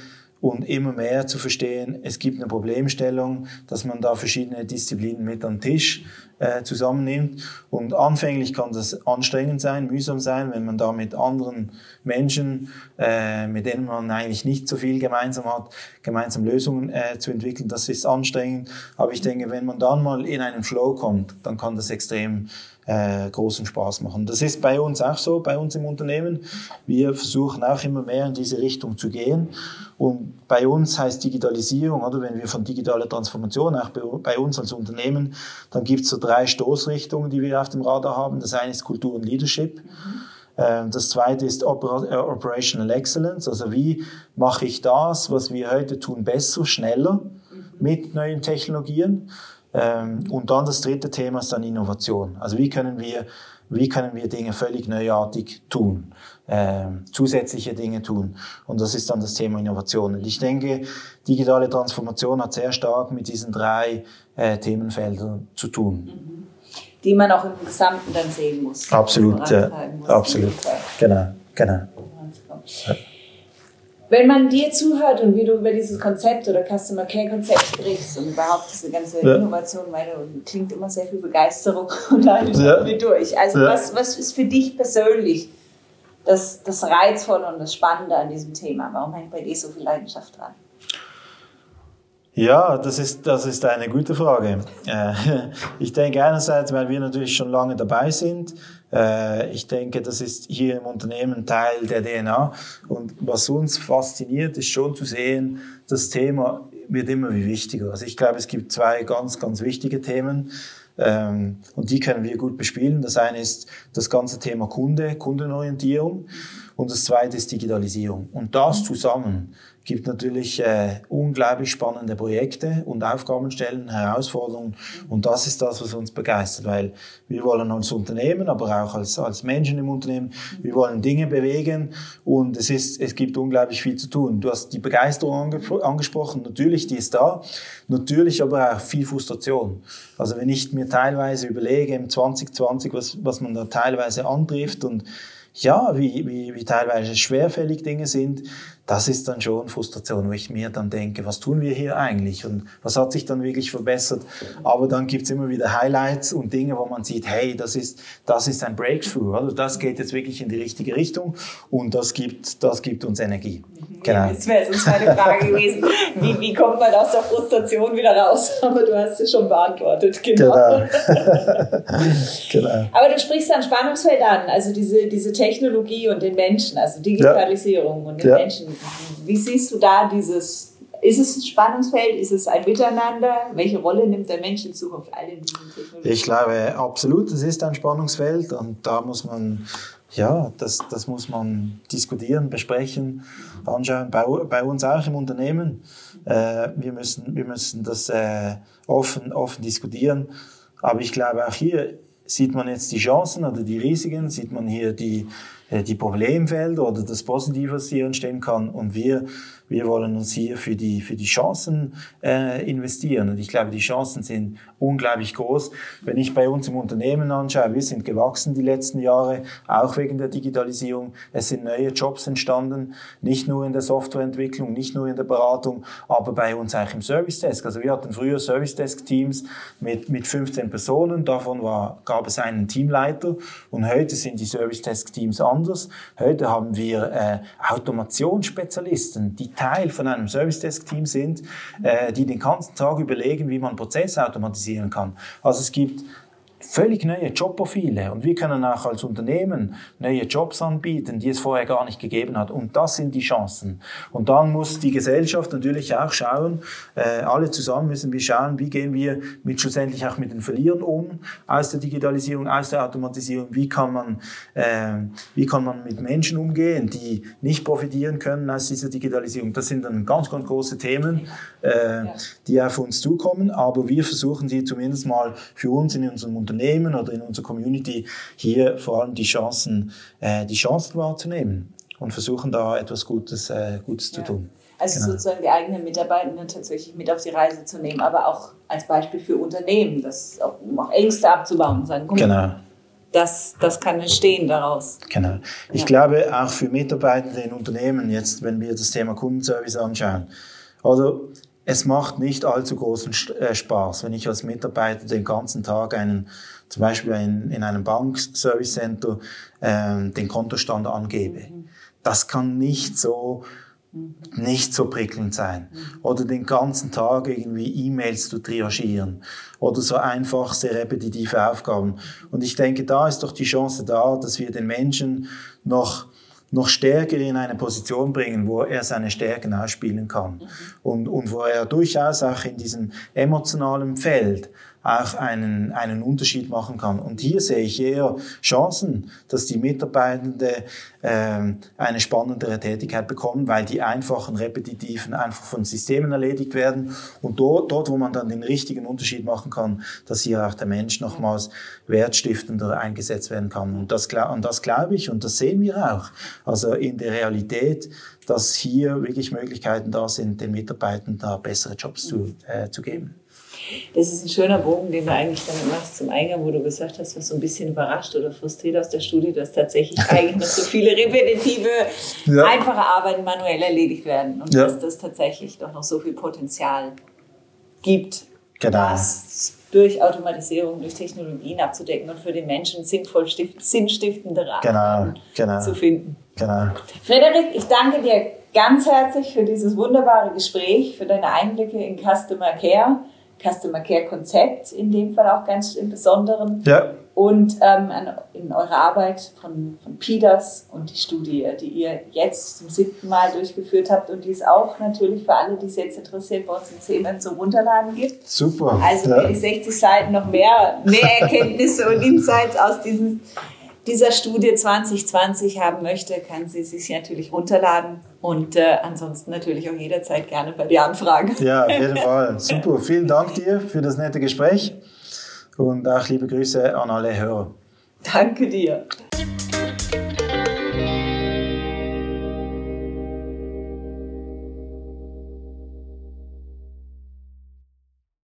und immer mehr zu verstehen, es gibt eine Problemstellung, dass man da verschiedene Disziplinen mit am Tisch äh, zusammennimmt. Und anfänglich kann das anstrengend sein, mühsam sein, wenn man da mit anderen Menschen, äh, mit denen man eigentlich nicht so viel gemeinsam hat, gemeinsam Lösungen äh, zu entwickeln. Das ist anstrengend. Aber ich denke, wenn man dann mal in einen Flow kommt, dann kann das extrem äh, großen Spaß machen. Das ist bei uns auch so, bei uns im Unternehmen. Wir versuchen auch immer mehr in diese Richtung zu gehen. Und bei uns heißt Digitalisierung, oder wenn wir von digitaler Transformation, auch bei uns als Unternehmen, dann gibt es so drei Stoßrichtungen, die wir auf dem Radar haben. Das eine ist Kultur und Leadership. Mhm. Das zweite ist äh, Operational Excellence, also wie mache ich das, was wir heute tun, besser, schneller mit neuen Technologien. Ähm, und dann das dritte Thema ist dann Innovation. Also wie können wir, wie können wir Dinge völlig neuartig tun, ähm, zusätzliche Dinge tun. Und das ist dann das Thema Innovation. Und ich denke, digitale Transformation hat sehr stark mit diesen drei äh, Themenfeldern zu tun. Die man auch im Gesamten dann sehen muss. Absolut, ja. Absolut. Genau, genau. Ja. Wenn man dir zuhört und wie du über dieses Konzept oder Customer Care Konzept sprichst und überhaupt diese ganze ja. Innovation, meine, klingt immer sehr viel Begeisterung und alles ja. mit durch. Also ja. was, was ist für dich persönlich das, das Reizvolle und das Spannende an diesem Thema? Warum hängt bei dir so viel Leidenschaft dran? Ja, das ist, das ist eine gute Frage. Äh, ich denke einerseits, weil wir natürlich schon lange dabei sind. Äh, ich denke, das ist hier im Unternehmen Teil der DNA. Und was uns fasziniert, ist schon zu sehen, das Thema wird immer wie wichtiger. Also ich glaube, es gibt zwei ganz, ganz wichtige Themen. Ähm, und die können wir gut bespielen. Das eine ist das ganze Thema Kunde, Kundenorientierung. Und das zweite ist Digitalisierung. Und das zusammen gibt natürlich äh, unglaublich spannende Projekte und Aufgabenstellen, Herausforderungen. Und das ist das, was uns begeistert, weil wir wollen als Unternehmen, aber auch als, als Menschen im Unternehmen, wir wollen Dinge bewegen und es ist, es gibt unglaublich viel zu tun. Du hast die Begeisterung ange angesprochen, natürlich, die ist da, natürlich aber auch viel Frustration. Also wenn ich mir teilweise überlege im 2020, was, was man da teilweise antrifft und ja, wie, wie, wie teilweise schwerfällig Dinge sind, das ist dann schon Frustration, wo ich mir dann denke, was tun wir hier eigentlich und was hat sich dann wirklich verbessert. Aber dann gibt's immer wieder Highlights und Dinge, wo man sieht, hey, das ist, das ist ein Breakthrough, also das geht jetzt wirklich in die richtige Richtung und das gibt, das gibt uns Energie. Genau. Das wäre sonst meine Frage gewesen. Wie, wie kommt man aus der Frustration wieder raus? Aber du hast es schon beantwortet. Genau. Genau. genau. Aber du sprichst ein Spannungsfeld an, also diese, diese Technologie und den Menschen, also Digitalisierung ja. und den ja. Menschen. Wie siehst du da dieses ist es ein Spannungsfeld? Ist es ein Miteinander? Welche Rolle nimmt der Mensch in Zukunft all in diesen Technologien? Ich glaube absolut, es ist ein Spannungsfeld und da muss man ja, das, das muss man diskutieren, besprechen, anschauen. Bei, bei uns auch im Unternehmen. Äh, wir, müssen, wir müssen das äh, offen, offen diskutieren. Aber ich glaube, auch hier sieht man jetzt die Chancen oder die Risiken, sieht man hier die, die Problemfelder oder das Positive, was hier entstehen kann. Und wir wir wollen uns hier für die, für die Chancen äh, investieren. Und ich glaube, die Chancen sind unglaublich groß. Wenn ich bei uns im Unternehmen anschaue, wir sind gewachsen die letzten Jahre, auch wegen der Digitalisierung. Es sind neue Jobs entstanden, nicht nur in der Softwareentwicklung, nicht nur in der Beratung, aber bei uns auch im Service Desk. Also wir hatten früher Service Desk Teams mit, mit 15 Personen, davon war, gab es einen Teamleiter und heute sind die Service Desk Teams anders. Heute haben wir äh, Automationsspezialisten, die Teil von einem Service Desk Team sind, äh, die den ganzen Tag überlegen, wie man Prozesse automatisieren kann. Also es gibt völlig neue Jobprofile und wir können auch als Unternehmen neue Jobs anbieten, die es vorher gar nicht gegeben hat. Und das sind die Chancen. Und dann muss die Gesellschaft natürlich auch schauen, äh, alle zusammen müssen wir schauen, wie gehen wir mit schlussendlich auch mit den Verlierern um aus der Digitalisierung, aus der Automatisierung, wie kann man, äh, wie kann man mit Menschen umgehen, die nicht profitieren können aus dieser Digitalisierung. Das sind dann ganz, ganz große Themen, äh, die auf uns zukommen, aber wir versuchen sie zumindest mal für uns in unserem Unternehmen Unternehmen oder in unserer Community hier vor allem die Chancen, äh, die Chancen wahrzunehmen und versuchen da etwas Gutes, äh, Gutes ja. zu tun. Also genau. sozusagen die eigenen Mitarbeitenden tatsächlich mit auf die Reise zu nehmen, aber auch als Beispiel für Unternehmen, das auch, um auch Ängste abzubauen und sagen, genau. Das, das kann entstehen daraus. Genau. Ich ja. glaube auch für Mitarbeitende in Unternehmen, jetzt wenn wir das Thema Kundenservice anschauen, also es macht nicht allzu großen äh, Spaß, wenn ich als Mitarbeiter den ganzen Tag einen, zum Beispiel in, in einem Bank-Service Center, äh, den Kontostand angebe. Das kann nicht so, nicht so prickelnd sein. Oder den ganzen Tag irgendwie E-Mails zu triagieren. Oder so einfach sehr repetitive Aufgaben. Und ich denke, da ist doch die Chance da, dass wir den Menschen noch noch stärker in eine Position bringen, wo er seine Stärken ausspielen kann. Mhm. Und, und wo er durchaus auch in diesem emotionalen Feld auch einen, einen Unterschied machen kann. Und hier sehe ich eher Chancen, dass die Mitarbeitende äh, eine spannendere Tätigkeit bekommen, weil die einfachen, repetitiven einfach von Systemen erledigt werden. Und dort, dort, wo man dann den richtigen Unterschied machen kann, dass hier auch der Mensch nochmals wertstiftender eingesetzt werden kann. Und das, und das glaube ich und das sehen wir auch. Also in der Realität, dass hier wirklich Möglichkeiten da sind, den Mitarbeitern da bessere Jobs zu, äh, zu geben. Das ist ein schöner Bogen, den du eigentlich damit machst zum Eingang, wo du gesagt hast, was so ein bisschen überrascht oder frustriert aus der Studie, dass tatsächlich eigentlich noch so viele repetitive, ja. einfache Arbeiten manuell erledigt werden und ja. dass das tatsächlich doch noch so viel Potenzial gibt, genau. das durch Automatisierung, durch Technologien abzudecken und für den Menschen sinnvoll sinnstiftende Rahmen genau. Genau. zu finden. Genau. Frederik, ich danke dir ganz herzlich für dieses wunderbare Gespräch, für deine Einblicke in Customer Care. Customer Care Konzept, in dem Fall auch ganz im Besonderen. Ja. Und ähm, in eurer Arbeit von, von PIDAS und die Studie, die ihr jetzt zum siebten Mal durchgeführt habt und die es auch natürlich für alle, die es jetzt interessiert, bei uns in Themen zum Runterladen gibt. Super. Also ja. wer die 60 Seiten noch mehr, mehr Erkenntnisse und Insights aus diesen dieser Studie 2020 haben möchte, kann sie sich natürlich runterladen und äh, ansonsten natürlich auch jederzeit gerne bei dir anfragen. Ja, auf jeden Fall. Super. Vielen Dank dir für das nette Gespräch und auch liebe Grüße an alle Hörer. Danke dir.